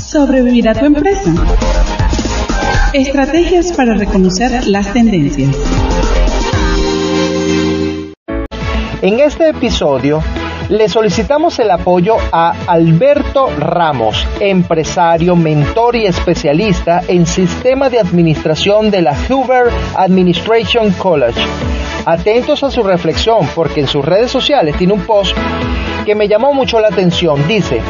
Sobrevivir a tu empresa. Estrategias para reconocer las tendencias. En este episodio le solicitamos el apoyo a Alberto Ramos, empresario, mentor y especialista en sistema de administración de la Hoover Administration College. Atentos a su reflexión porque en sus redes sociales tiene un post que me llamó mucho la atención. Dice,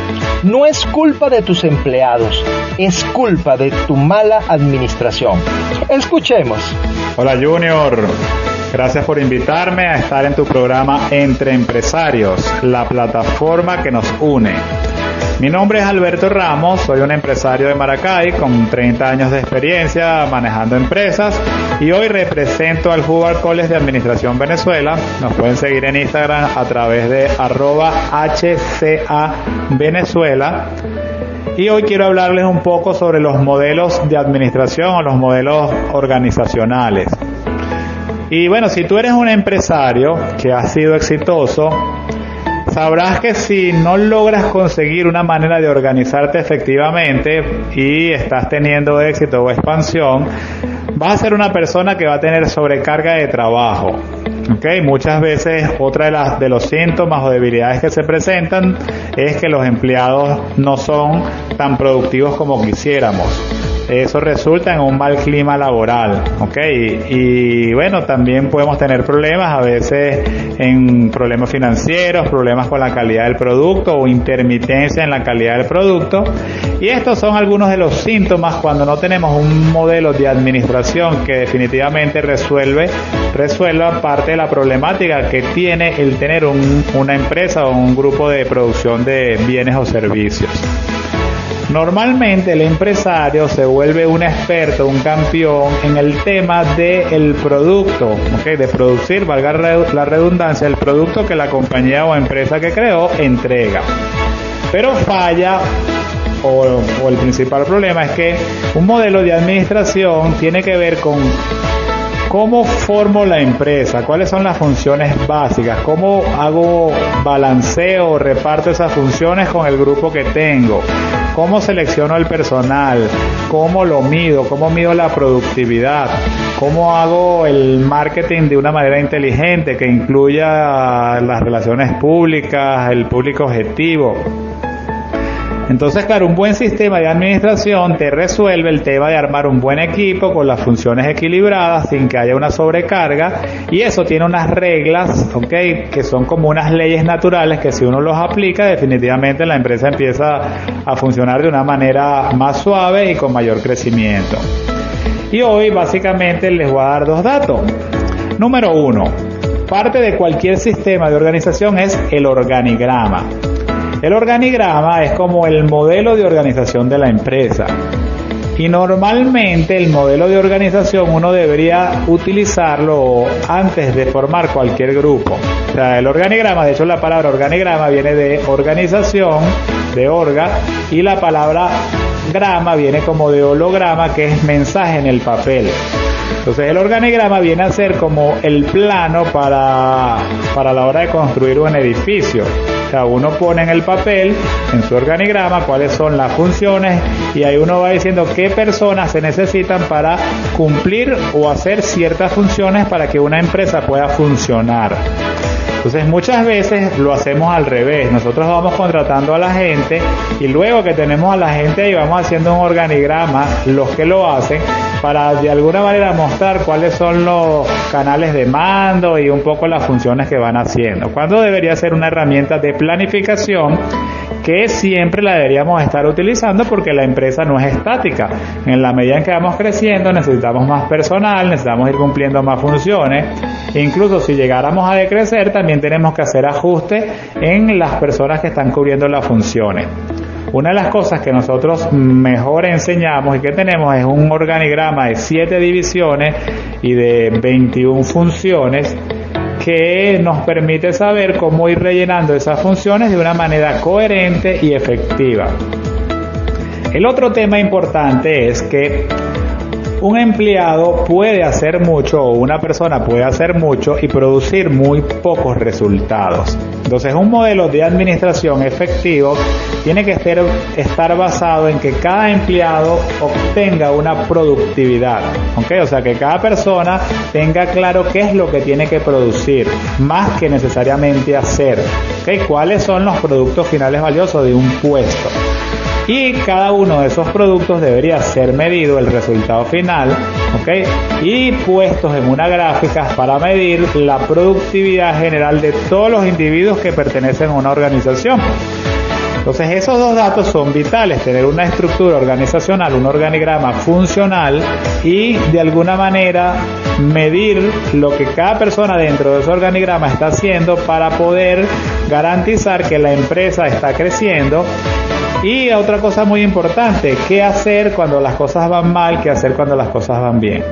no es culpa de tus empleados, es culpa de tu mala administración. Escuchemos. Hola Junior, gracias por invitarme a estar en tu programa Entre Empresarios, la plataforma que nos une. Mi nombre es Alberto Ramos, soy un empresario de Maracay con 30 años de experiencia manejando empresas y hoy represento al Hubert College de Administración Venezuela. Nos pueden seguir en Instagram a través de arroba HCA Venezuela. Y hoy quiero hablarles un poco sobre los modelos de administración o los modelos organizacionales. Y bueno, si tú eres un empresario que ha sido exitoso, sabrás que si no logras conseguir una manera de organizarte efectivamente y estás teniendo éxito o expansión, vas a ser una persona que va a tener sobrecarga de trabajo. Muchas veces otra de, las, de los síntomas o debilidades que se presentan es que los empleados no son tan productivos como quisiéramos eso resulta en un mal clima laboral, ¿ok? Y, bueno, también podemos tener problemas a veces en problemas financieros, problemas con la calidad del producto o intermitencia en la calidad del producto. Y estos son algunos de los síntomas cuando no tenemos un modelo de administración que definitivamente resuelve, resuelva parte de la problemática que tiene el tener una empresa o un grupo de producción de bienes o servicios. Normalmente el empresario se vuelve un experto, un campeón en el tema del producto, de producir, valga la redundancia, el producto que la compañía o empresa que creó entrega. Pero falla o, o, el principal problema es que un modelo de administración tiene que ver con cómo formo la empresa, cuáles son las funciones básicas, cómo hago balanceo reparto esas funciones con el grupo que tengo, cómo selecciono el personal, cómo lo mido, cómo mido la productividad, cómo hago el marketing de una manera inteligente que incluya las relaciones públicas, el público objetivo. Entonces, claro, un buen sistema de administración te resuelve el tema de armar un buen equipo con las funciones equilibradas sin que haya una sobrecarga y eso tiene unas reglas, ¿ok? Que son como unas leyes naturales que si uno los aplica definitivamente la empresa empieza a funcionar de una manera más suave y con mayor crecimiento. Y hoy básicamente les voy a dar dos datos. Número uno, parte de cualquier sistema de organización es el organigrama. El organigrama es como el modelo de organización de la empresa. Y normalmente el modelo de organización uno debería utilizarlo antes de formar cualquier grupo. El organigrama, de hecho la palabra organigrama viene de organización, de orga, y la palabra grama viene como de holograma, que es mensaje en el papel. Entonces el organigrama viene a ser como el plano para, para la hora de construir un edificio sea, uno pone en el papel, en su organigrama, cuáles son las funciones y ahí uno va diciendo qué personas se necesitan para cumplir o hacer ciertas funciones para que una empresa pueda funcionar. Entonces muchas veces lo hacemos al revés. Nosotros vamos contratando a la gente y luego que tenemos a la gente ahí vamos haciendo un organigrama, los que lo hacen, para de alguna manera mostrar cuáles son los canales de mando y un poco las funciones que van haciendo. Cuando debería ser una herramienta de planificación que siempre la deberíamos estar utilizando porque la empresa no es estática. En la medida en que vamos creciendo necesitamos más personal, necesitamos ir cumpliendo más funciones. Incluso si llegáramos a decrecer también tenemos que hacer ajustes en las personas que están cubriendo las funciones. Una de las cosas que nosotros mejor enseñamos y que tenemos es un organigrama de 7 divisiones y de 21 funciones que nos permite saber cómo ir rellenando esas funciones de una manera coherente y efectiva. El otro tema importante es que un empleado puede hacer mucho o una persona puede hacer mucho y producir muy pocos resultados. Entonces un modelo de administración efectivo tiene que estar, basado en que cada empleado obtenga una productividad. ¿okay? O sea, que cada persona tenga claro qué es lo que tiene que producir, más que necesariamente hacer. ¿okay? ¿Cuáles son los productos finales valiosos de un puesto? Y cada uno de esos productos debería ser medido el resultado final ¿ok? y puestos en una gráfica para medir la productividad general de todos los individuos que pertenecen a una organización. Entonces esos dos datos son vitales, tener una estructura organizacional, un organigrama funcional y de alguna manera medir lo que cada persona dentro de ese organigrama está haciendo para poder garantizar que la empresa está creciendo y otra cosa muy importante, qué hacer cuando las cosas van mal, qué hacer cuando las cosas van bien.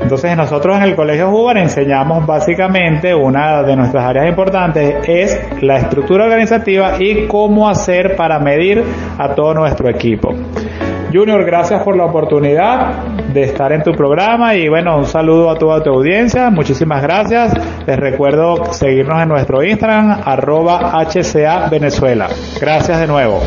Entonces nosotros en el Colegio Huber enseñamos básicamente una de nuestras áreas importantes es la estructura organizativa y cómo hacer para medir a todo nuestro equipo. Junior, gracias por la oportunidad de estar en tu programa y bueno, un saludo a toda tu audiencia, muchísimas gracias. Les recuerdo seguirnos en nuestro Instagram, arroba HCA. Gracias de nuevo.